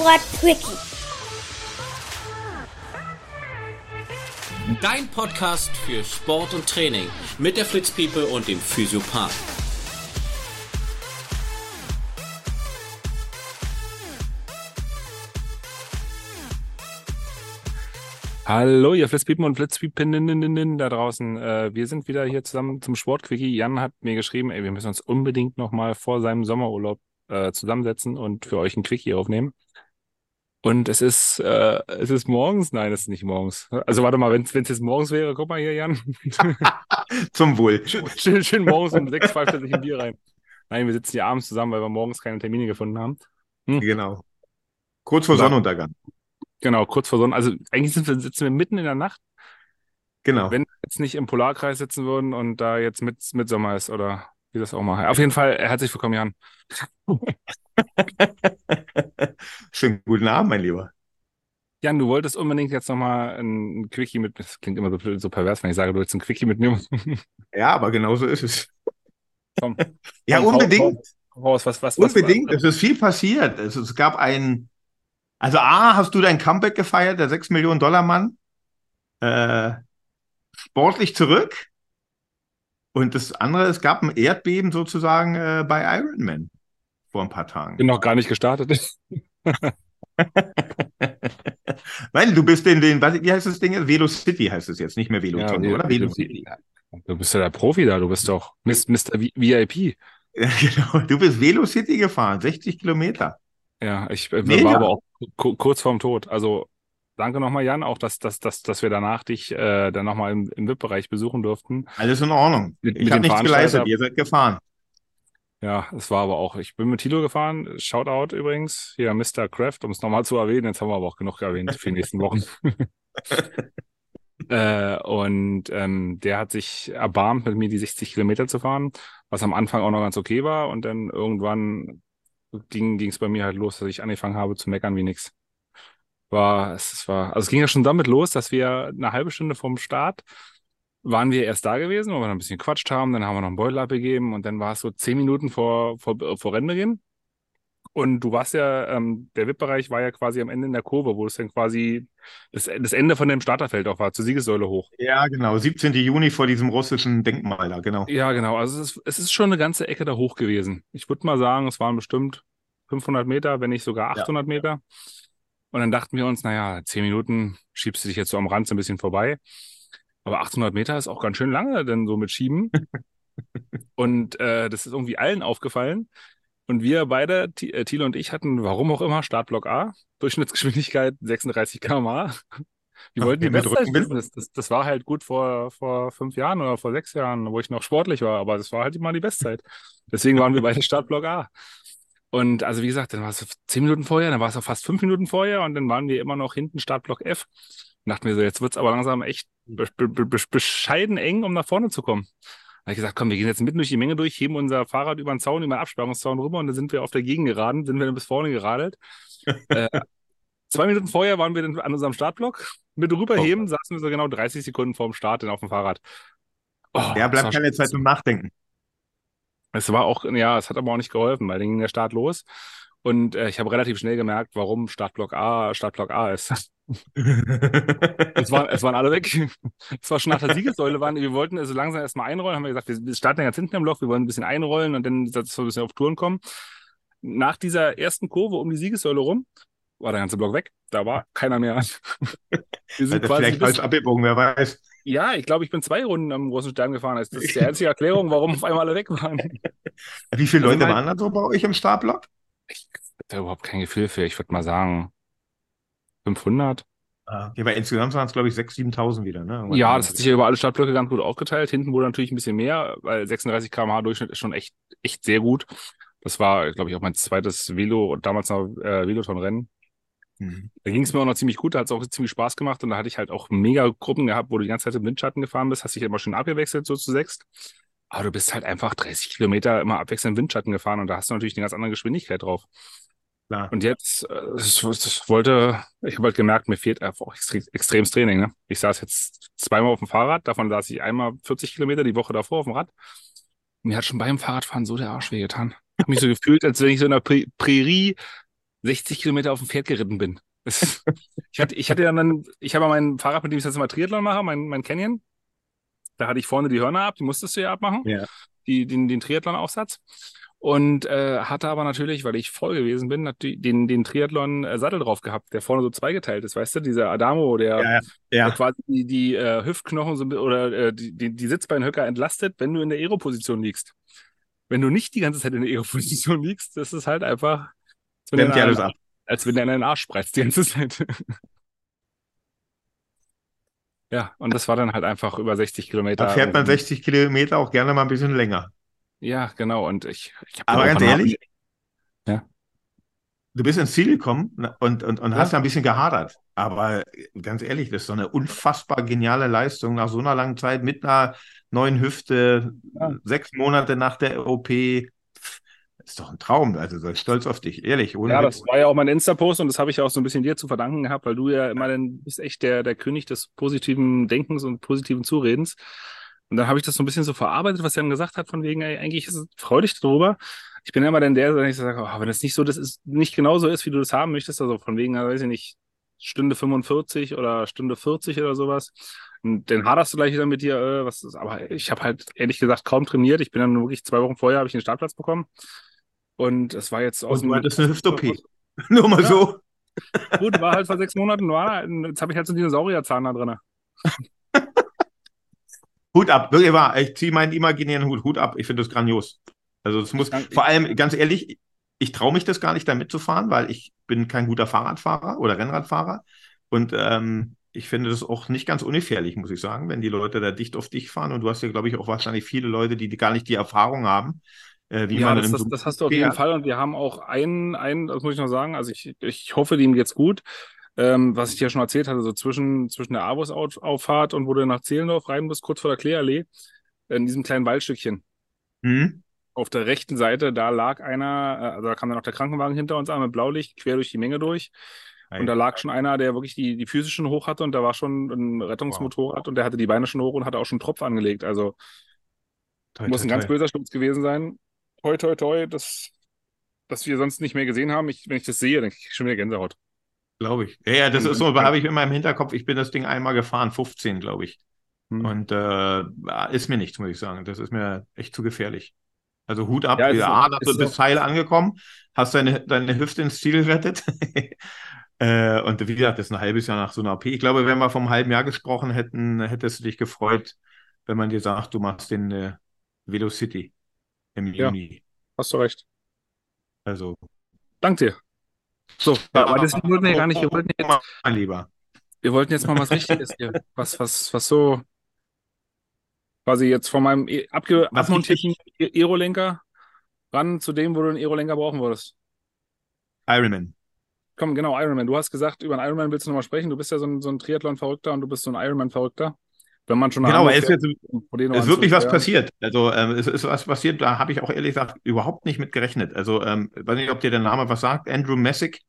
Sport Quickie. Dein Podcast für Sport und Training mit der Fritz People und dem Physiopath. Hallo, ihr Flitzpiepen und Flitzpiepinnen da draußen. Äh, wir sind wieder hier zusammen zum Sportquickie. Jan hat mir geschrieben, ey, wir müssen uns unbedingt nochmal vor seinem Sommerurlaub äh, zusammensetzen und für euch ein Quickie aufnehmen. Und es ist, äh, es ist morgens? Nein, es ist nicht morgens. Also warte mal, wenn es jetzt morgens wäre, guck mal hier, Jan. Zum Wohl. schön, schön morgens um sechs pfeift er sich ein Bier rein. Nein, wir sitzen hier abends zusammen, weil wir morgens keine Termine gefunden haben. Hm? Genau. Kurz vor Sonnenuntergang. Genau, kurz vor Sonne. Also eigentlich wir, sitzen wir mitten in der Nacht. Genau. Wenn wir jetzt nicht im Polarkreis sitzen würden und da jetzt mit, mit Sommer ist oder wie das auch mal. Auf jeden Fall, herzlich willkommen, Jan. Schönen guten Abend, mein Lieber. Jan, du wolltest unbedingt jetzt nochmal ein Quickie mit, das klingt immer so, so pervers, wenn ich sage, du willst ein Quickie mitnehmen. Ja, aber genau so ist es. Komm. Ja, Komm, unbedingt. Raus, was, was, was, Unbedingt. Es ist viel passiert. Es, es gab ein, also A, hast du dein Comeback gefeiert, der 6 Millionen Dollar Mann, äh, sportlich zurück. Und das andere, es gab ein Erdbeben sozusagen äh, bei Ironman vor ein paar Tagen. Bin noch gar nicht gestartet. Nein, du bist in den, was, wie heißt das Ding? jetzt? Velo City heißt es jetzt, nicht mehr Veloton, Ja, oder? Velo- Velo City. Du bist ja der Profi da, du bist doch Mr. VIP. Ja, genau. Du bist Velo City gefahren, 60 Kilometer. Ja, ich äh, war aber auch ku- kurz vorm Tod. Also danke nochmal, Jan, auch dass, dass, dass, dass wir danach dich äh, dann nochmal im, im VIP-Bereich besuchen durften. Alles in Ordnung. Mit- ich habe nichts geleistet, ihr seid gefahren. Ja, es war aber auch, ich bin mit Tilo gefahren, Shoutout übrigens, hier Mr. Kraft, um es nochmal zu erwähnen, jetzt haben wir aber auch genug erwähnt für die nächsten Wochen. äh, und ähm, der hat sich erbarmt, mit mir die 60 Kilometer zu fahren, was am Anfang auch noch ganz okay war und dann irgendwann ging es bei mir halt los, dass ich angefangen habe zu meckern wie nix. War, es war, also es ging ja schon damit los, dass wir eine halbe Stunde vom Start waren wir erst da gewesen, wo wir noch ein bisschen gequatscht haben, dann haben wir noch einen Beutel abgegeben und dann war es so zehn Minuten vor, vor, vor Rennbeginn. Und du warst ja, ähm, der VIP-Bereich war ja quasi am Ende in der Kurve, wo es dann quasi das, das Ende von dem Starterfeld auch war, zur Siegessäule hoch. Ja, genau. 17. Juni vor diesem russischen Denkmal da, genau. Ja, genau. Also es ist, es ist schon eine ganze Ecke da hoch gewesen. Ich würde mal sagen, es waren bestimmt 500 Meter, wenn nicht sogar 800 Meter. Und dann dachten wir uns, naja, zehn Minuten schiebst du dich jetzt so am Rand so ein bisschen vorbei. Aber 800 Meter ist auch ganz schön lange, denn so mit Schieben. und äh, das ist irgendwie allen aufgefallen. Und wir beide, äh, Thilo und ich, hatten, warum auch immer, Startblock A, Durchschnittsgeschwindigkeit 36 km/h. Wir wollten die Bestzeit wissen. Das, das, das war halt gut vor, vor fünf Jahren oder vor sechs Jahren, wo ich noch sportlich war, aber das war halt immer die Bestzeit. Deswegen waren wir beide Startblock A. Und also wie gesagt, dann war es zehn Minuten vorher, dann war es auch fast fünf Minuten vorher und dann waren wir immer noch hinten Startblock F. Und dachten wir so, jetzt wird's aber langsam echt be be be bescheiden eng, um nach vorne zu kommen. Da habe ich gesagt, komm, wir gehen jetzt mitten durch die Menge durch, heben unser Fahrrad über den Zaun, über den Absperrungszaun rüber und dann sind wir auf der Gegend geraden, sind wir dann bis vorne geradelt. äh, zwei Minuten vorher waren wir dann an unserem Startblock. Mit rüberheben saßen wir so genau 30 Sekunden vorm Start dann auf dem Fahrrad. Oh, Ja, bleibt keine Zeit zum Nachdenken. Es war auch, ja, es hat aber auch nicht geholfen, weil dann ging der Start los. Und äh, ich habe relativ schnell gemerkt, warum Startblock A Startblock A ist. Es waren, es waren alle weg. Es war schon nach der Siegessäule. Waren, wir wollten also langsam erstmal einrollen. Haben wir gesagt, wir starten ganz hinten im Block, wir wollen ein bisschen einrollen und dann dass wir ein bisschen auf Touren kommen. Nach dieser ersten Kurve um die Siegessäule rum war der ganze Block weg. Da war keiner mehr. Wir sind er quasi vielleicht falsch abgebogen, wer weiß. Ja, ich glaube, ich bin zwei Runden am großen Stern gefahren. Das ist die einzige Erklärung, warum auf einmal alle weg waren. Wie viele Also Leute mein- waren da so bei euch im Startblock? Ich habe da überhaupt kein Gefühl für. Ich würde mal sagen 500. Okay, weil insgesamt waren es, glaube ich, 6.000, 7.000 wieder, ne? Ja, das hat sich ja über alle Startblöcke ganz gut aufgeteilt. Hinten wurde natürlich ein bisschen mehr, weil 36 km/h Durchschnitt ist schon echt, echt sehr gut. Das war, glaube ich, auch mein zweites Velo und damals noch äh, Veloton-Rennen. Mhm. Da ging es mir auch noch ziemlich gut, da hat es auch ziemlich Spaß gemacht und da hatte ich halt auch mega Gruppen gehabt, wo du die ganze Zeit im Windschatten gefahren bist, hast dich immer schön abgewechselt, so zu sechst. Aber du bist halt einfach 30 Kilometer immer abwechselnd im Windschatten gefahren und da hast du natürlich eine ganz andere Geschwindigkeit drauf. Klar. Und jetzt, äh, das, das wollte, ich habe halt gemerkt, mir fehlt einfach auch extre extremes Training. Ne? Ich saß jetzt zweimal auf dem Fahrrad, davon saß ich einmal 40 Kilometer die Woche davor auf dem Rad. Mir hat schon beim Fahrradfahren so der Arsch wehgetan. Ich habe mich so gefühlt, als wenn ich so in einer Prä Prärie 60 Kilometer auf dem Pferd geritten bin. Das, ich hatte, ich hatte ja dann, ich habe mein Fahrrad, mit dem ich das immer Triathlon mache, mein, mein Canyon. Da hatte ich vorne die Hörner ab, die musstest du ja abmachen. Ja. Die, den, den Triathlon-Aufsatz. Und äh, hatte aber natürlich, weil ich voll gewesen bin, den, den Triathlon-Sattel drauf gehabt, der vorne so zweigeteilt ist, weißt du? Dieser Adamo, der, Ja, der ja. quasi die, die äh, Hüftknochen so, oder äh, die, die, die Sitzbeinhöcker entlastet, wenn du in der Aero-Position liegst. Wenn du nicht die ganze Zeit in der Aero-Position liegst, das ist halt einfach, als wenn, Klemmt ja alles ab. als wenn der in den Arsch spreizt die ganze Zeit. ja, und das war dann halt einfach über 60 Kilometer. Da fährt man Und- 60 Kilometer auch gerne mal ein bisschen länger. Ja, genau. Und ich, ich Aber ganz ehrlich, Ja. du bist ins Ziel gekommen ne, und, und, und Ja. hast da ein bisschen gehadert. Aber ganz ehrlich, das ist so eine unfassbar geniale Leistung nach so einer langen Zeit mit einer neuen Hüfte, Ja. sechs Monate nach der OP. Ist doch ein Traum. Also sei stolz auf dich, ehrlich. Ja, das war ja auch mein Insta-Post und das habe ich auch so ein bisschen dir zu verdanken gehabt, weil du ja immer dann bist echt der, der König des positiven Denkens und positiven Zuredens. Und dann habe ich das so ein bisschen so verarbeitet, was Jan gesagt hat, von wegen, ey, eigentlich ist es freudig darüber. Ich bin ja immer dann der, der ich sage, oh, wenn das nicht so, das ist nicht genau so ist, wie du das haben möchtest, also von wegen, weiß ich nicht, Stunde 45 oder Stunde 40 oder sowas. Und dann haderst du gleich wieder mit dir, äh, was ist, aber ich habe halt ehrlich gesagt kaum trainiert. Ich bin dann wirklich zwei Wochen vorher, habe ich den Startplatz bekommen. Und es war jetzt aus Und du hattest eine Hüft-OP. Nur mal Ja. so. Gut, war halt vor sechs Monaten, war, jetzt habe ich halt so einen Dinosaurierzahn da drin. Hut ab, wirklich wahr. Ich ziehe meinen imaginären Hut, Hut ab. Ich finde das grandios. Also es muss, vor allem, ganz ehrlich, ich traue mich das gar nicht, da mitzufahren, weil ich bin kein guter Fahrradfahrer oder Rennradfahrer. Und ähm, ich finde das auch nicht ganz ungefährlich, muss ich sagen, wenn die Leute da dicht auf dich fahren. Und du hast ja, glaube ich, auch wahrscheinlich viele Leute, die gar nicht die Erfahrung haben, äh, Ja, das, das, das hast du auf Ja. jeden Fall. Und wir haben auch einen, einen, das muss ich noch sagen, also ich, ich hoffe, dem geht's gut. Ähm, was ich dir schon erzählt hatte, so zwischen, zwischen der Avus-Auffahrt und wo du nach Zehlendorf rein bist, kurz vor der Kläallee, in diesem kleinen Waldstückchen. Hm? Auf der rechten Seite, da lag einer, also da kam dann noch der Krankenwagen hinter uns an mit Blaulicht, quer durch die Menge durch. Und da lag schon einer, der wirklich die, die Füße schon hoch hatte und da war schon ein Rettungsmotorrad und der hatte die Beine schon hoch und hatte auch schon einen Tropf angelegt. Also Toi, muss toi, ein ganz toi. böser Sturz gewesen sein. Toi, toi, toi, das, das wir sonst nicht mehr gesehen haben. Ich, wenn ich das sehe, dann kriege ich schon wieder Gänsehaut. Glaube ich. Ja, ja, das Und- ist so, und- habe ich in meinem Hinterkopf. Ich bin das Ding einmal gefahren, 15, glaube ich. Hm. Und äh, ist mir nichts, muss ich sagen. Das ist mir echt zu gefährlich. Also Hut ab. Ja, Ja, A, dass du auch- heil angekommen, hast deine, deine Hüfte ins Ziel gerettet. äh, und wie gesagt, das ist ein halbes Jahr nach so einer OP. Ich glaube, wenn wir vom halben Jahr gesprochen hätten, hättest du dich gefreut, wenn man dir sagt, du machst den äh, Velocity im Ja. Juni. Hast du recht. Also, Dank dir. So, aber das wollten wir ja gar nicht. Wir wollten jetzt, mein Lieber. wir wollten jetzt mal was Richtiges hier. Was, was, was so quasi jetzt von meinem e abge abmontierten Aerolenker ran zu dem, wo du einen Aerolenker brauchen würdest. Ironman. Komm, genau, Ironman. Du hast gesagt, über einen Ironman willst du nochmal sprechen. Du bist ja so ein, so ein Triathlon-Verrückter und du bist so ein Ironman-Verrückter. Wenn man schon Genau, es ist ist wirklich was passiert. Also ähm, es ist was passiert, da habe ich auch ehrlich gesagt überhaupt nicht mit gerechnet. Also ähm, weiß nicht, ob dir der Name was sagt. Andrew Messick,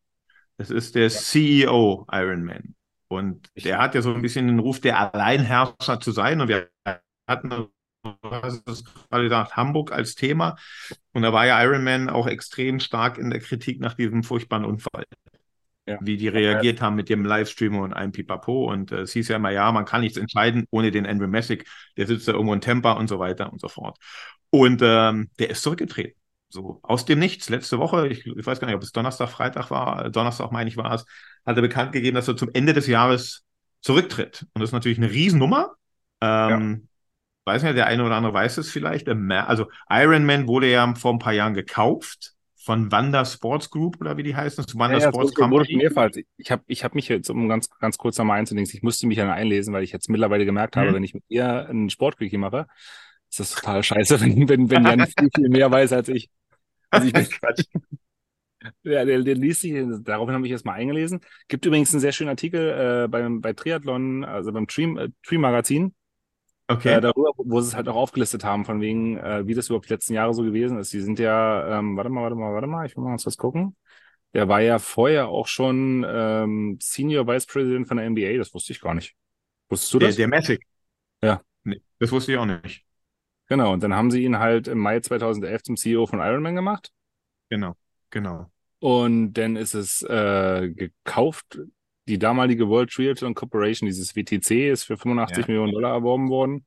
das ist der CEO Ironman. Und der hat ja so ein bisschen den Ruf, der Alleinherrscher zu sein. Und wir hatten, es gerade gesagt, Hamburg als Thema. Und da war ja Ironman auch extrem stark in der Kritik nach diesem furchtbaren Unfall. Ja. Wie die reagiert haben mit dem Livestream und einem Pipapo. Und äh, es hieß ja immer, ja, man kann nichts entscheiden ohne den Andrew Messick. Der sitzt da irgendwo in Tampa und so weiter und so fort. Und ähm, der ist zurückgetreten. So aus dem Nichts. Letzte Woche, ich, ich weiß gar nicht, ob es Donnerstag, Freitag war, äh, Donnerstag meine ich war es, hat er bekannt gegeben, dass er zum Ende des Jahres zurücktritt. Und das ist natürlich eine Riesennummer. Ähm, Weiß nicht, der eine oder andere weiß es vielleicht. Ma- Also Ironman wurde ja vor ein paar Jahren gekauft von Wanda Sports Group oder wie die heißen. Das Wanda Ja, ja, Sports schon Company. mehrfach. Ich habe ich hab mich jetzt, um ganz, ganz kurz nochmal einzudingsen, ich musste mich ja einlesen, weil ich jetzt mittlerweile gemerkt habe, Mhm. wenn ich mit ihr einen Sportquickie mache, ist das total scheiße, wenn, wenn, wenn Jan viel, viel mehr weiß als ich. Also ich bin, ja, der, der liest sich, daraufhin habe ich jetzt mal eingelesen. Gibt übrigens einen sehr schönen Artikel äh, beim, bei Triathlon, also beim Tree, äh, Tree Magazin, Okay. äh, darüber, wo sie es halt auch aufgelistet haben, von wegen, äh, wie das überhaupt die letzten Jahre so gewesen ist. Die sind ja, ähm, warte mal, warte mal, warte mal, ich will mal kurz gucken. Der war ja vorher auch schon ähm, Senior Vice President von der NBA, das wusste ich gar nicht. Wusstest du der, das? der Messick. Ja. Nee, das wusste ich auch nicht. Genau, und dann haben sie ihn halt im Mai 2011 zum CEO von Ironman gemacht. Genau, genau. Und dann ist es äh, gekauft. Die damalige World Triathlon Corporation, dieses WTC, ist für 85 Ja. Millionen Dollar erworben worden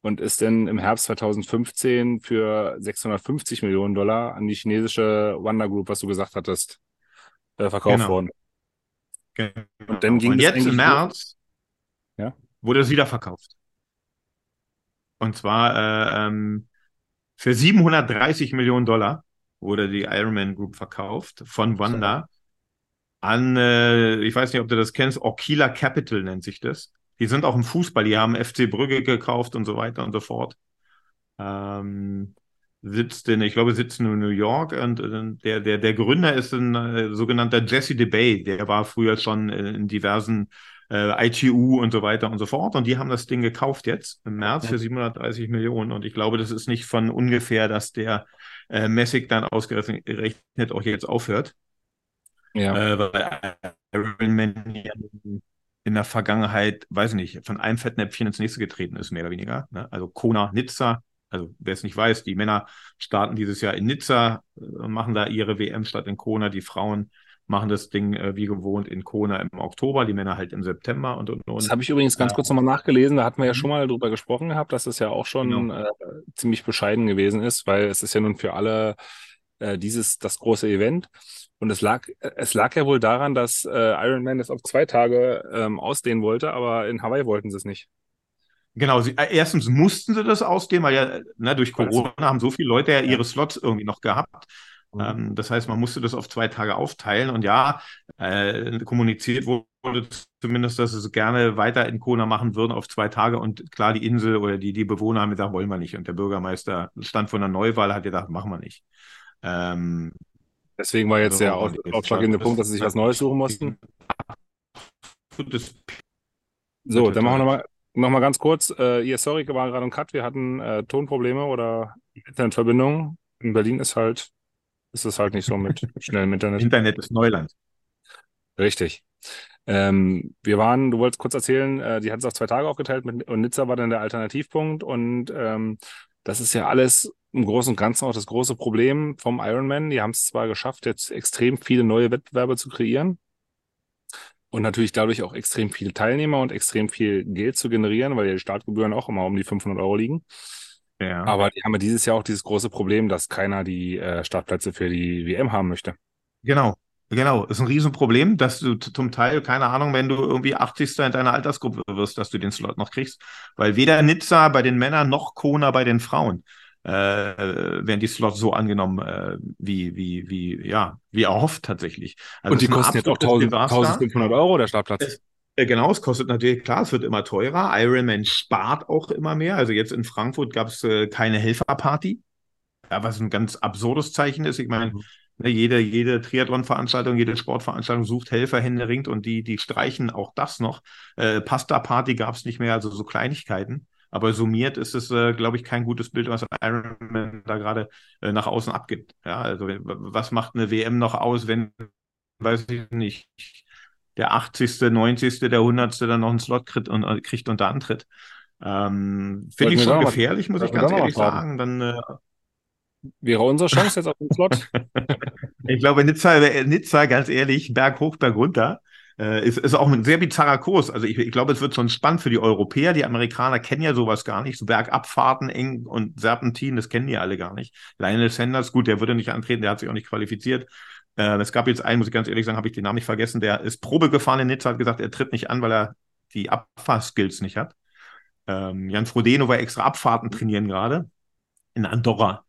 und ist dann im Herbst 2015 für 650 Millionen Dollar an die chinesische Wanda Group, was du gesagt hattest, äh, verkauft Genau. worden. Genau. Und dann ging Und jetzt im März Ja. wurde es wieder verkauft. Und zwar äh, ähm, für 730 Millionen Dollar wurde die Ironman Group verkauft von Wanda an, äh, ich weiß nicht, ob du das kennst, Orkila Capital nennt sich das. Die sind auch im Fußball, die haben FC Brügge gekauft und so weiter und so fort. Ähm, sitzt in, ich glaube, sitzt in New York und äh, der, der, der Gründer ist ein äh, sogenannter Jesse DeBay, der war früher schon in diversen äh, ITU und so weiter und so fort. Und die haben das Ding gekauft jetzt im März für 730 Millionen. Und ich glaube, das ist nicht von ungefähr, dass der äh, Messig dann ausgerechnet auch jetzt aufhört. Ja. Äh, weil Ironman ja in, der Vergangenheit, weiß ich nicht, von einem Fettnäpfchen ins nächste getreten ist, mehr oder weniger. Ne? Also Kona, Nizza, also wer es nicht weiß, die Männer starten dieses Jahr in Nizza, äh, machen da ihre WM statt in Kona, die Frauen machen das Ding äh, wie gewohnt in Kona im Oktober, die Männer halt im September und und Das und. habe ich übrigens ganz Ja. kurz nochmal nachgelesen. Da hatten wir ja Mhm. schon mal drüber gesprochen gehabt, dass es ja auch schon Genau. äh, ziemlich bescheiden gewesen ist, weil es ist ja nun für alle äh, dieses das große Event. Und es lag, es lag ja wohl daran, dass äh, Iron Man das auf zwei Tage ähm, ausdehnen wollte, aber in Hawaii wollten sie es nicht. Genau, sie, äh, erstens mussten sie das ausdehnen, weil ja ne, durch es- Corona haben so viele Leute ja Ja. ihre Slots irgendwie noch gehabt. Mhm. Ähm, das heißt, man musste das auf zwei Tage aufteilen und ja, äh, kommuniziert wurde zumindest, dass sie es gerne weiter in Kona machen würden auf zwei Tage und klar, die Insel oder die, die Bewohner haben gesagt, wollen wir nicht. Und der Bürgermeister stand vor einer Neuwahl, hat gedacht, machen wir nicht. Ähm, Deswegen war jetzt So, der ausschlaggebende Punkt, dass sie sich was Neues suchen mussten. So, dann machen wir nochmal noch mal ganz kurz. Äh, ja, sorry, war gerade ein Cut. Wir hatten äh, Tonprobleme oder Internetverbindung. In Berlin ist halt, ist es halt nicht so mit schnellem Internet. Internet ist Neuland. Richtig. Ähm, wir waren, du wolltest kurz erzählen, äh, die hat es auf zwei Tage aufgeteilt mit, und Nizza war dann der Alternativpunkt und ähm, das ist ja alles im Großen und Ganzen auch das große Problem vom Ironman. Die haben es zwar geschafft, jetzt extrem viele neue Wettbewerbe zu kreieren und natürlich dadurch auch extrem viele Teilnehmer und extrem viel Geld zu generieren, weil die Startgebühren auch immer um die 500 Euro liegen. Ja. Aber die haben ja dieses Jahr auch dieses große Problem, dass keiner die äh, Startplätze für die WM haben möchte. Genau, genau. Ist ein Riesenproblem, dass du zum Teil, keine Ahnung, wenn du irgendwie 80. in deiner Altersgruppe wirst, dass du den Slot noch kriegst. Weil weder Nizza bei den Männern noch Kona bei den Frauen äh, werden die Slots so angenommen, äh, wie, wie, wie, ja, wie erhofft tatsächlich. Also und die kosten jetzt auch absolutes 1000, Desaster. 1500 Euro, der Startplatz. Es- Äh, Genau, es kostet natürlich, klar, es wird immer teurer. Ironman spart auch immer mehr. Also jetzt in Frankfurt gab es äh, keine Helferparty, ja, was ein ganz absurdes Zeichen ist. Ich meine, Mhm. ne, jede, jede Triathlon-Veranstaltung, jede Sportveranstaltung sucht Helfer händeringend und die, die streichen auch das noch. Äh, Pasta-Party gab es nicht mehr, also so Kleinigkeiten. Aber summiert ist es, äh, glaube ich, kein gutes Bild, was Ironman da gerade äh, nach außen abgibt. Ja, also was macht eine WM noch aus, wenn, weiß ich nicht, der 80., 90., der 100. dann noch einen Slot kriegt und, äh, kriegt und da antritt. Ähm, Finde ich schon da mal- gefährlich, muss ich ganz ehrlich sagen. Dann, äh, Wäre unsere Chance jetzt auf den Slot? ich glaube, Nizza, Nizza, ganz ehrlich, Berg hoch, Berg runter. Äh, ist, ist auch ein sehr bizarrer Kurs. Also ich, ich glaube, es wird schon spannend für die Europäer. Die Amerikaner kennen ja sowas gar nicht. So Bergabfahrten eng und Serpentin, das kennen die alle gar nicht. Lionel Sanders, gut, der würde nicht antreten, der hat sich auch nicht qualifiziert. Äh, es gab jetzt einen, muss ich ganz ehrlich sagen, habe ich den Namen nicht vergessen, der ist Probe gefahren in Nizza, hat gesagt, er tritt nicht an, weil er die Abfahrskills nicht hat. Ähm, Jan Frodeno war extra Abfahrten trainieren gerade in Andorra,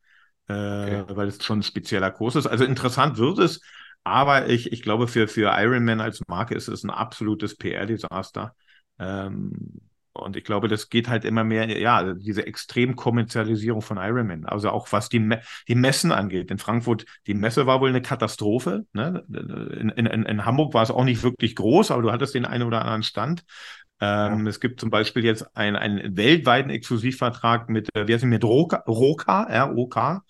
äh, Okay. weil es schon ein spezieller Kurs ist. Also interessant wird es, aber ich, ich glaube, für, für Ironman als Marke ist es ein absolutes PR-Desaster. Ähm, und ich glaube, das geht halt immer mehr, ja, diese Extremkommerzialisierung von Ironman. Also auch was die, Me die Messen angeht. In Frankfurt, die Messe war wohl eine Katastrophe. Ne? In, in, in Hamburg war es auch nicht wirklich groß, aber du hattest den einen oder anderen Stand. Ähm, Es gibt zum Beispiel jetzt einen, einen weltweiten Exklusivvertrag mit, äh, wie heißt die, mit Roka, Roka, R-O-K,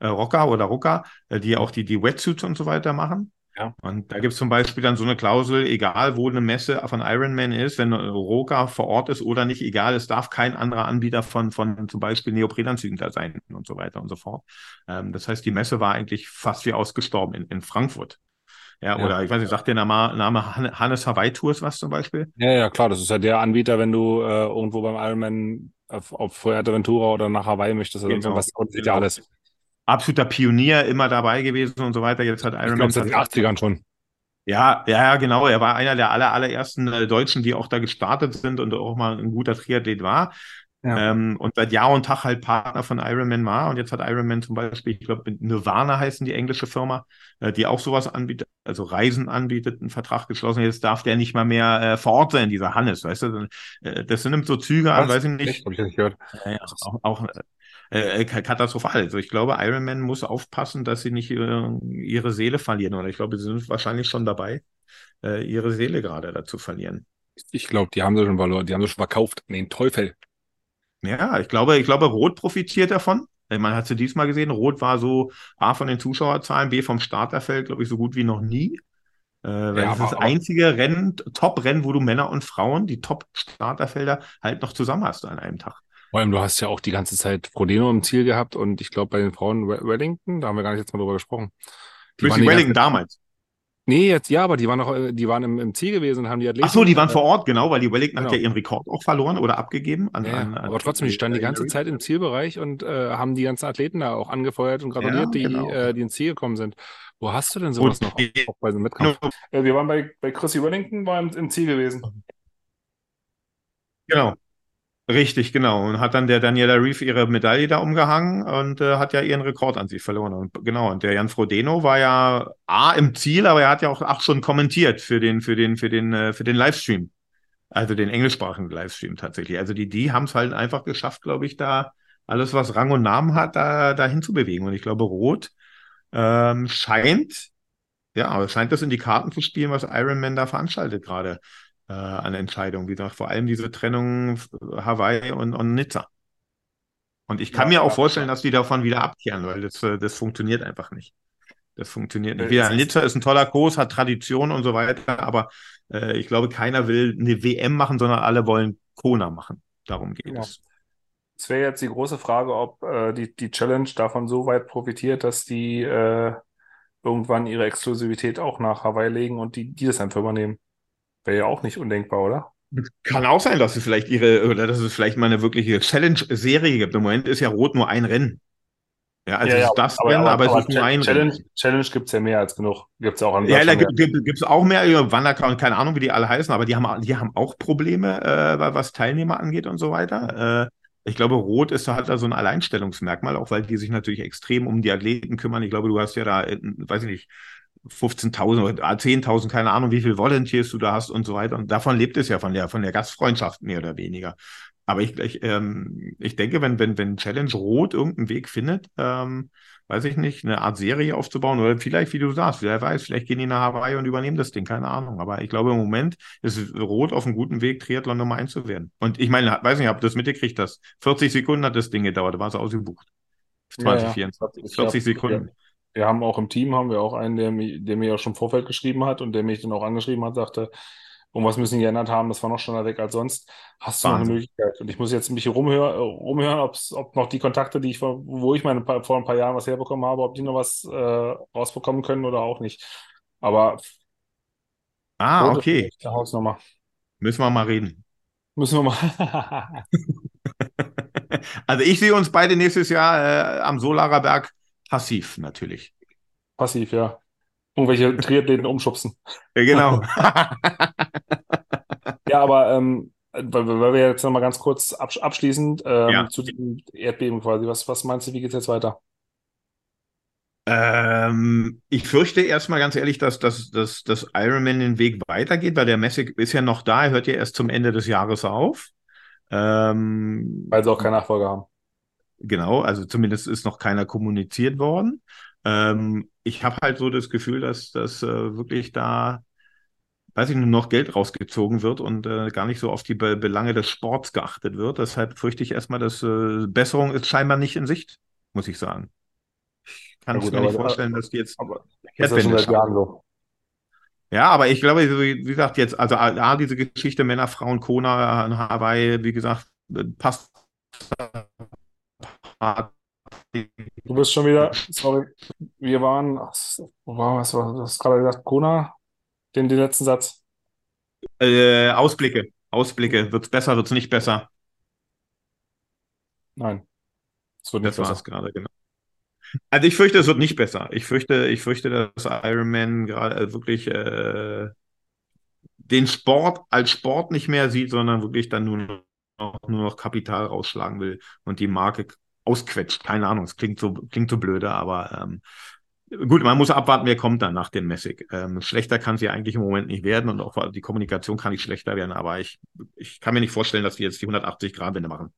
äh, Roka oder Roka, äh, die auch die, die Wetsuits und so weiter machen. Ja. Und da gibt es zum Beispiel dann so eine Klausel, egal wo eine Messe von Ironman ist, wenn Roka vor Ort ist oder nicht, egal, es darf kein anderer Anbieter von, von zum Beispiel Neoprenanzügen da sein und so weiter und so fort. Ähm, das heißt, die Messe war eigentlich fast wie ausgestorben in, in Frankfurt. Ja, ja, oder ich weiß nicht, sagt der Name, Name Hannes Hawaii Tours was zum Beispiel? Ja, ja, klar, das ist ja der Anbieter, wenn du äh, irgendwo beim Ironman auf, auf Fuerteventura oder nach Hawaii möchtest, oder genau. was, und genau. ja alles absoluter Pionier, immer dabei gewesen und so weiter. Jetzt hat Iron Man. seit den 80ern schon. Ja, ja, genau. Er war einer der aller, allerersten äh, Deutschen, die auch da gestartet sind und auch mal ein guter Triathlet war. Ja. Ähm, und seit Jahr und Tag halt Partner von Ironman war. Und jetzt hat Ironman zum Beispiel, ich glaube, Nirvana heißen die englische Firma, äh, die auch sowas anbietet, also Reisen anbietet, einen Vertrag geschlossen. Jetzt darf der nicht mal mehr äh, vor Ort sein, dieser Hannes, weißt du? Äh, das sind so Züge an, weiß ich nicht. Echt? Hab ich nicht gehört. Ja, auch, auch äh, äh katastrophal. Also ich glaube, Iron Man muss aufpassen, dass sie nicht äh, ihre Seele verlieren. Oder ich glaube, sie sind wahrscheinlich schon dabei, äh, ihre Seele gerade dazu verlieren. Ich glaube, die haben sie schon verloren, die haben sie schon verkauft. Nee, Teufel. Ja, ich glaube, ich glaube, Rot profitiert davon. Äh, man hat sie diesmal gesehen. Rot war so A von den Zuschauerzahlen, B vom Starterfeld, glaube ich, so gut wie noch nie. Äh, weil ja, das ist das einzige Rennen, Top-Rennen, wo du Männer und Frauen, die Top-Starterfelder, halt noch zusammen hast an einem Tag. Vor allem, du hast ja auch die ganze Zeit Frodeno im Ziel gehabt und ich glaube bei den Frauen Wellington, da haben wir gar nicht jetzt mal drüber gesprochen. Die Chrissy Wellington damals. Nee, jetzt ja, aber die waren noch, die waren im, im Ziel gewesen und haben die Athleten. Ach so, die waren vor Ort, genau, weil die Wellington genau. hat ja ihren Rekord auch verloren oder abgegeben. An, ja, an, an aber trotzdem, die standen die ganze Zeit im Zielbereich und äh, haben die ganzen Athleten da auch angefeuert und gratuliert, ja, genau. die, äh, die ins Ziel gekommen sind. Wo hast du denn sowas und noch auch bei so Wettkampf? Äh, wir waren bei, bei Chrissy Wellington, war im, im Ziel gewesen. Genau. Richtig, genau. Und hat dann der Daniela Reeve ihre Medaille da umgehangen und äh, hat ja ihren Rekord an sich verloren. Und genau, und der Jan Frodeno war ja A im Ziel, aber er hat ja auch, auch schon kommentiert für den, für den, für den, äh, für den Livestream. Also den englischsprachigen Livestream tatsächlich. Also die, die haben es halt einfach geschafft, glaube ich, da alles, was Rang und Namen hat, da dahin zu bewegen. Und ich glaube, Rot ähm, scheint, ja, scheint das in die Karten zu spielen, was Iron Man da veranstaltet gerade äh, an Entscheidungen. Wie gesagt, vor allem diese Trennung Hawaii und, und Nizza. Und ich kann ja, mir auch vorstellen, dass die davon wieder abkehren, weil das, äh, das funktioniert einfach nicht. Das funktioniert nicht. Wieder Nizza ist ein toller Kurs, hat Tradition und so weiter, aber äh, ich glaube, keiner will eine WM machen, sondern alle wollen Kona machen. Darum geht ja. es. Es wäre jetzt die große Frage, ob äh, die, die Challenge davon so weit profitiert, dass die äh, irgendwann ihre Exklusivität auch nach Hawaii legen und die, die das einfach übernehmen. Wäre ja auch nicht undenkbar, oder? Kann auch sein, dass es vielleicht ihre, oder dass es vielleicht mal eine wirkliche Challenge-Serie gibt. Im Moment ist ja Rot nur ein Rennen. Ja, also ja, ja, das aber, Rennen, aber, aber, aber es ist nur ein Challenge, Rennen. Challenge gibt es ja mehr als genug. Gibt es auch an Ja, da gibt es auch mehr, Wanderker und keine Ahnung, wie die alle heißen, aber die haben, die haben auch Probleme, äh, was Teilnehmer angeht und so weiter. Äh, ich glaube, Rot ist halt da so ein Alleinstellungsmerkmal, auch weil die sich natürlich extrem um die Athleten kümmern. Ich glaube, du hast ja da, weiß ich nicht, 15.000 oder 10.000, keine Ahnung, wie viel Volunteers du da hast und so weiter. Und davon lebt es ja von der, von der Gastfreundschaft mehr oder weniger. Aber ich, ich, ähm, ich denke, wenn, wenn, wenn Challenge Rot irgendeinen Weg findet, ähm, weiß ich nicht, eine Art Serie aufzubauen oder vielleicht, wie du sagst, wer weiß, vielleicht gehen die nach Hawaii und übernehmen das Ding, keine Ahnung. Aber ich glaube, im Moment ist Rot auf einem guten Weg, Triathlon Nummer eins zu werden. Und ich meine, weiß nicht, ob du das mitgekriegt hast. 40 Sekunden hat das Ding gedauert, da war es ausgebucht. 2024. Ja, ja. 40 Sekunden. Ja wir haben auch im Team haben wir auch einen, der, mich, der mir auch schon im Vorfeld geschrieben hat und der mich dann auch angeschrieben hat, sagte, irgendwas müssen die geändert haben, das war noch schneller weg als sonst. Hast du noch eine Möglichkeit? Und ich muss jetzt ein bisschen rumhören, ob noch die Kontakte, die ich vor, wo ich meine vor ein paar Jahren was herbekommen habe, ob die noch was äh, rausbekommen können oder auch nicht. Aber Ah, okay. Hausnummer. Müssen wir mal reden. Müssen wir mal. also ich sehe uns beide nächstes Jahr äh, am Solarer Berg Passiv natürlich. Passiv, ja. Irgendwelche Triathleten umschubsen. Ja, genau. ja, aber ähm, weil, wir jetzt nochmal ganz kurz abschließend ähm, ja. zu dem Erdbeben quasi. Was, was meinst du, wie geht es jetzt weiter? Ähm, ich fürchte erstmal ganz ehrlich, dass, dass, dass, dass Ironman den Weg weitergeht, weil der Messig ist ja noch da, er hört ja erst zum Ende des Jahres auf. Ähm, weil sie auch keine Nachfolger haben. Genau, also zumindest ist noch keiner kommuniziert worden. Ähm, ich habe halt so das Gefühl, dass das äh, wirklich da, weiß ich nur noch Geld rausgezogen wird und äh, gar nicht so auf die Be Belange des Sports geachtet wird. Deshalb fürchte ich erstmal, dass äh, Besserung ist scheinbar nicht in Sicht, muss ich sagen. Ich kann ja, mir nicht vorstellen, dass die jetzt aber das ist ja schon seit Jahren so. Ja, aber ich glaube, wie gesagt, jetzt, also A, diese Geschichte Männer, Frauen, Kona in Hawaii, wie gesagt, passt. Du bist schon wieder, sorry, wir waren, wow, was war, du hast gerade gesagt, Kona, den, den letzten Satz. Äh, Ausblicke, Ausblicke, wird's besser, wird's nicht besser? Nein, es wird nicht das besser. gerade, genau. Also ich fürchte, es wird nicht besser. Ich fürchte, ich fürchte, dass Iron Man gerade äh, wirklich äh, den Sport als Sport nicht mehr sieht, sondern wirklich dann nur noch, nur noch Kapital rausschlagen will und die Marke ausquetscht. Keine Ahnung, es klingt so, klingt so blöde, aber ähm, gut, man muss abwarten, wer kommt dann nach dem Messig. Ähm, schlechter kann sie eigentlich im Moment nicht werden und auch die Kommunikation kann nicht schlechter werden, aber ich, ich kann mir nicht vorstellen, dass die jetzt die 180 Grad Wende machen.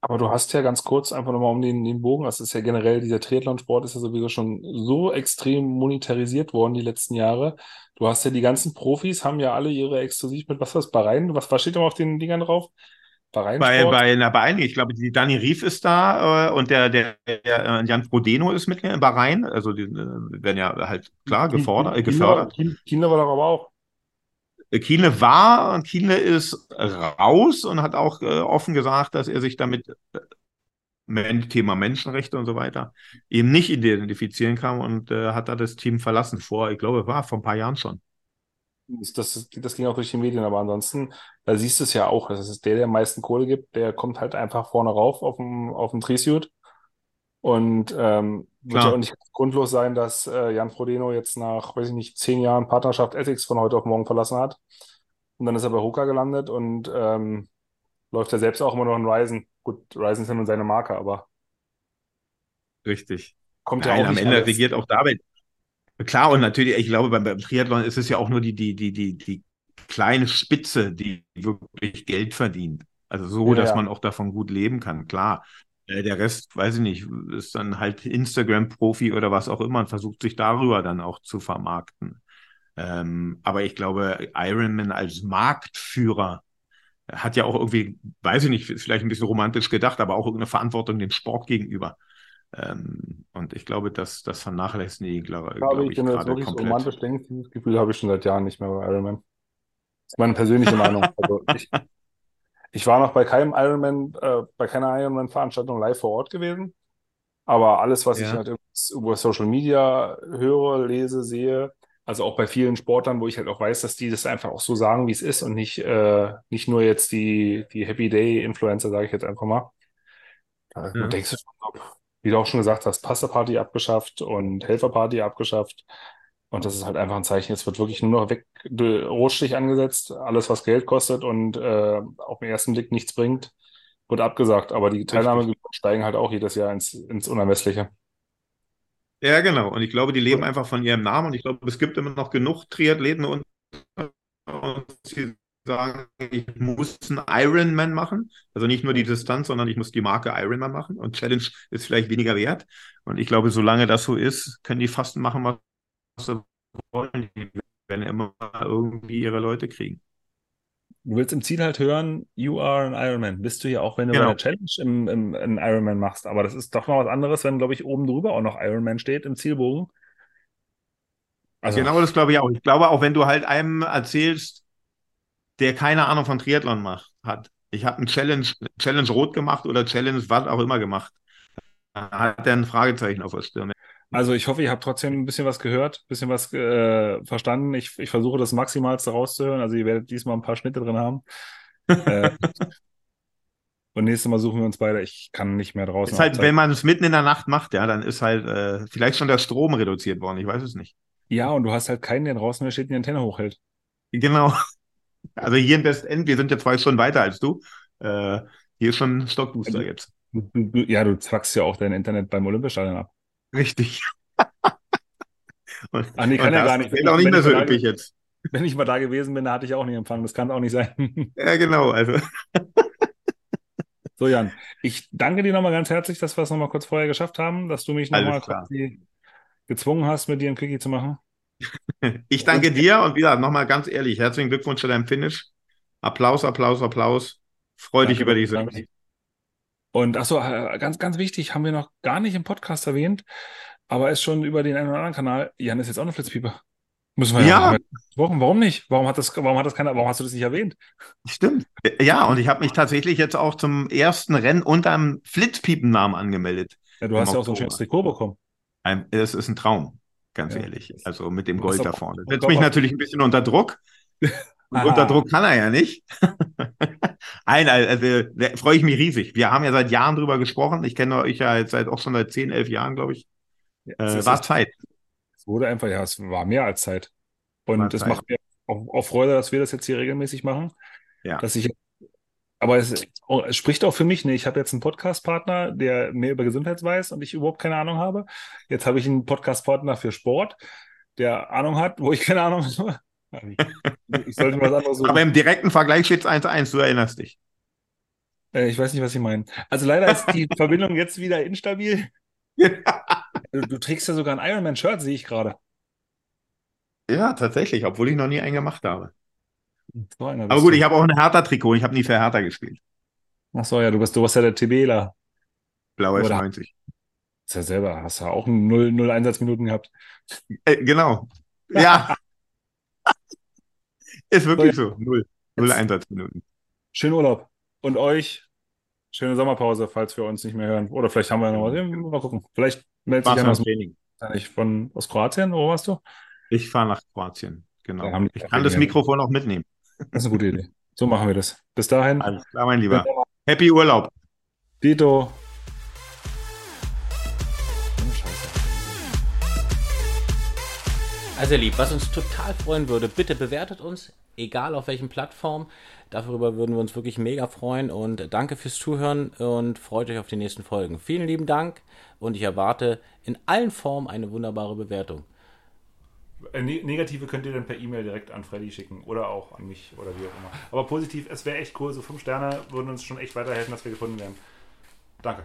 Aber du hast ja ganz kurz einfach nochmal um den, den Bogen, das ist ja generell, dieser Triathlon-Sport ist ja sowieso schon so extrem monetarisiert worden die letzten Jahre. Du hast ja die ganzen Profis, haben ja alle ihre exklusiv mit, was war das, Bahrain? Was, was steht da auf den Dingern drauf? Bahrain bei, bei, na, bei einigen, ich glaube, die Dani Rief ist da äh, und der, der, der äh, Jan Frodeno ist mit in Bahrain. Also die äh, werden ja halt klar gefordert, äh, gefördert. Kinder war doch aber auch. Kiene war und Kiene ist raus und hat auch äh, offen gesagt, dass er sich damit äh, Thema Menschenrechte und so weiter eben nicht identifizieren kann und äh, hat da das Team verlassen vor, ich glaube, war vor ein paar Jahren schon. Das, das ging auch durch die Medien, aber ansonsten, da siehst du es ja auch. Das ist der, der am meisten Kohle gibt, der kommt halt einfach vorne rauf auf dem, auf dem Trisuit. Und ähm, wird ja auch nicht grundlos sein, dass äh, Jan Frodeno jetzt nach, weiß ich nicht, zehn Jahren Partnerschaft Ethics von heute auf morgen verlassen hat. Und dann ist er bei Hoka gelandet und ähm, läuft ja selbst auch immer noch in Ryzen. Gut, Ryzen ist ja nun seine Marke, aber. Richtig. Kommt Nein, ja auch am Ende alles. regiert auch David. Klar, und natürlich, ich glaube, beim, beim Triathlon ist es ja auch nur die, die, die, die, die kleine Spitze, die wirklich Geld verdient. Also so, ja, dass ja. man auch davon gut leben kann. Klar, äh, der Rest, weiß ich nicht, ist dann halt Instagram-Profi oder was auch immer und versucht sich darüber dann auch zu vermarkten. Ähm, aber ich glaube, Ironman als Marktführer hat ja auch irgendwie, weiß ich nicht, vielleicht ein bisschen romantisch gedacht, aber auch irgendeine Verantwortung dem Sport gegenüber. Ähm, und ich glaube, dass das vernachlässigen die, glaube, glaube ich, ich wenn gerade wirklich komplett. romantisch denkst, dieses Gefühl habe ich schon seit Jahren nicht mehr bei Ironman. Das ist meine persönliche Meinung. Also ich, ich war noch bei keinem Ironman, äh, bei keiner Ironman-Veranstaltung live vor Ort gewesen. Aber alles, was ja. ich halt über Social Media höre, lese, sehe, also auch bei vielen Sportlern, wo ich halt auch weiß, dass die das einfach auch so sagen, wie es ist und nicht, äh, nicht nur jetzt die, die Happy Day-Influencer, sage ich jetzt einfach mal. Da ja. denkst du schon, wie du auch schon gesagt hast, Pasta-Party abgeschafft und Helferparty abgeschafft. Und das ist halt einfach ein Zeichen, es wird wirklich nur noch weg, Rotstich angesetzt, alles, was Geld kostet und äh, auf den ersten Blick nichts bringt, wird abgesagt. Aber die Teilnahmegebühren steigen halt auch jedes Jahr ins, ins Unermessliche. Ja, genau. Und ich glaube, die leben einfach von ihrem Namen. Und ich glaube, es gibt immer noch genug Triathleten und, und die sagen, ich muss einen Ironman machen. Also nicht nur die Distanz, sondern ich muss die Marke Ironman machen. Und Challenge ist vielleicht weniger wert. Und ich glaube, solange das so ist, können die fast machen, was sie wollen. Die werden immer irgendwie ihre Leute kriegen. Du willst im Ziel halt hören, you are an Ironman. Bist du ja auch, wenn du genau. bei der Challenge im, im, im Ironman machst. Aber das ist doch noch was anderes, wenn, glaube ich, oben drüber auch noch Ironman steht im Zielbogen. Also, genau das glaube ich auch. Ich glaube auch, wenn du halt einem erzählst, der keine Ahnung von Triathlon macht, hat. Ich habe einen Challenge, Challenge Rot gemacht oder Challenge was auch immer gemacht. Da hat er ein Fragezeichen auf der Stirn. Also ich hoffe, ihr habt trotzdem ein bisschen was gehört, ein bisschen was äh, verstanden. Ich, ich versuche das Maximalste rauszuhören. Also ihr werdet diesmal ein paar Schnitte drin haben. äh, und nächstes Mal suchen wir uns beide. Ich kann nicht mehr draußen. Ist halt, wenn man es mitten in der Nacht macht, ja, dann ist halt äh, vielleicht schon der Strom reduziert worden. Ich weiß es nicht. Ja, und du hast halt keinen, der draußen der steht die Antenne hochhält. Genau. Also hier in Westend, wir sind ja zwei Stunden weiter als du. Äh, hier ist schon ein Stockbooster also, jetzt. ja, du zwackst ja auch dein Internet beim Olympiastadion ab. Richtig. und, ah, nee, kann ja gar nicht. Ist auch nicht mehr so üppig jetzt. Wenn ich mal da gewesen bin, da hatte ich auch nicht empfangen. Das kann auch nicht sein. ja, genau. Also. so, Jan, ich danke dir nochmal ganz herzlich, dass wir es nochmal kurz vorher geschafft haben, dass du mich nochmal gezwungen hast, mit dir ein Quickie zu machen. Ich danke dir und wieder nochmal ganz ehrlich, herzlichen Glückwunsch zu deinem Finish. Applaus, Applaus, Applaus. Freu dich über diese. Und achso, äh, ganz, ganz wichtig, haben wir noch gar nicht im Podcast erwähnt, aber ist schon über den einen oder anderen Kanal. Jan ist jetzt auch eine Flitzpieper. Müssen wir Ja. ja. Warum nicht? Warum hat das, warum hat das keiner, warum hast du das nicht erwähnt? Stimmt. Ja, und ich habe mich tatsächlich jetzt auch zum ersten Rennen unter einem Flitzpiepen-Namen angemeldet. Ja, du hast ja auch so ein schönes Trikot bekommen. Ein- Es ist ein Traum, ganz Ja. ehrlich. Also mit dem Gold da vorne. Setzt mich natürlich ein bisschen unter Druck. Unter Druck kann er ja nicht. Nein, also da freue ich mich riesig. Wir haben ja seit Jahren drüber gesprochen. Ich kenne euch ja jetzt seit auch schon seit 10, 11 Jahren, glaube ich. Es Äh, war Zeit. Es wurde einfach, ja, es war mehr als Zeit. Und es macht mir auch, auch Freude, dass wir das jetzt hier regelmäßig machen. Ja. Dass ich, aber es, es spricht auch für mich, ne? Ich habe jetzt einen Podcast-Partner, der mehr über Gesundheit weiß und ich überhaupt keine Ahnung habe. Jetzt habe ich einen Podcast-Partner für Sport, der Ahnung hat, wo ich keine Ahnung habe. Ich sollte was anderes suchen. Aber im direkten Vergleich steht es 1-1, du erinnerst dich. Äh, ich weiß nicht, was Sie meinen. Also leider ist die Verbindung jetzt wieder instabil. Du, du trägst ja sogar ein Ironman-Shirt, sehe ich gerade. Ja, tatsächlich, obwohl ich noch nie einen gemacht habe. So Aber gut, du. ich habe auch ein Hertha-Trikot. Ich habe nie für Hertha gespielt. Ach so, ja, du bist, du warst ja der TBler. Blau Oder- F90. Ist ja selber, hast ja auch null, null Einsatzminuten gehabt. Äh, genau. Ja. Ist wirklich so. Null. Null Jetzt- Einsatzminuten. Schönen Urlaub. Und euch schöne Sommerpause, falls wir uns nicht mehr hören. Oder vielleicht haben wir noch was. Mal gucken. Vielleicht meldet sich einer aus, Training. von, aus Kroatien. Wo warst du? Ich fahre nach Kroatien. Genau. Ich kann das. Mikrofon auch mitnehmen. Das ist eine gute Idee. So machen wir das. Bis dahin. Alles klar, mein Lieber. Happy Urlaub. Dito. Also ihr Lieb, was uns total freuen würde, bitte bewertet uns, egal auf welchen Plattform. Darüber würden wir uns wirklich mega freuen und danke fürs Zuhören und freut euch auf die nächsten Folgen. Vielen lieben Dank und ich erwarte in allen Formen eine wunderbare Bewertung. Äh, ne- Negative könnt ihr dann per E-Mail direkt an Freddy schicken oder auch an mich oder wie auch immer. Aber positiv, es wäre echt cool. So fünf Sterne würden uns schon echt weiterhelfen, dass wir gefunden werden. Danke.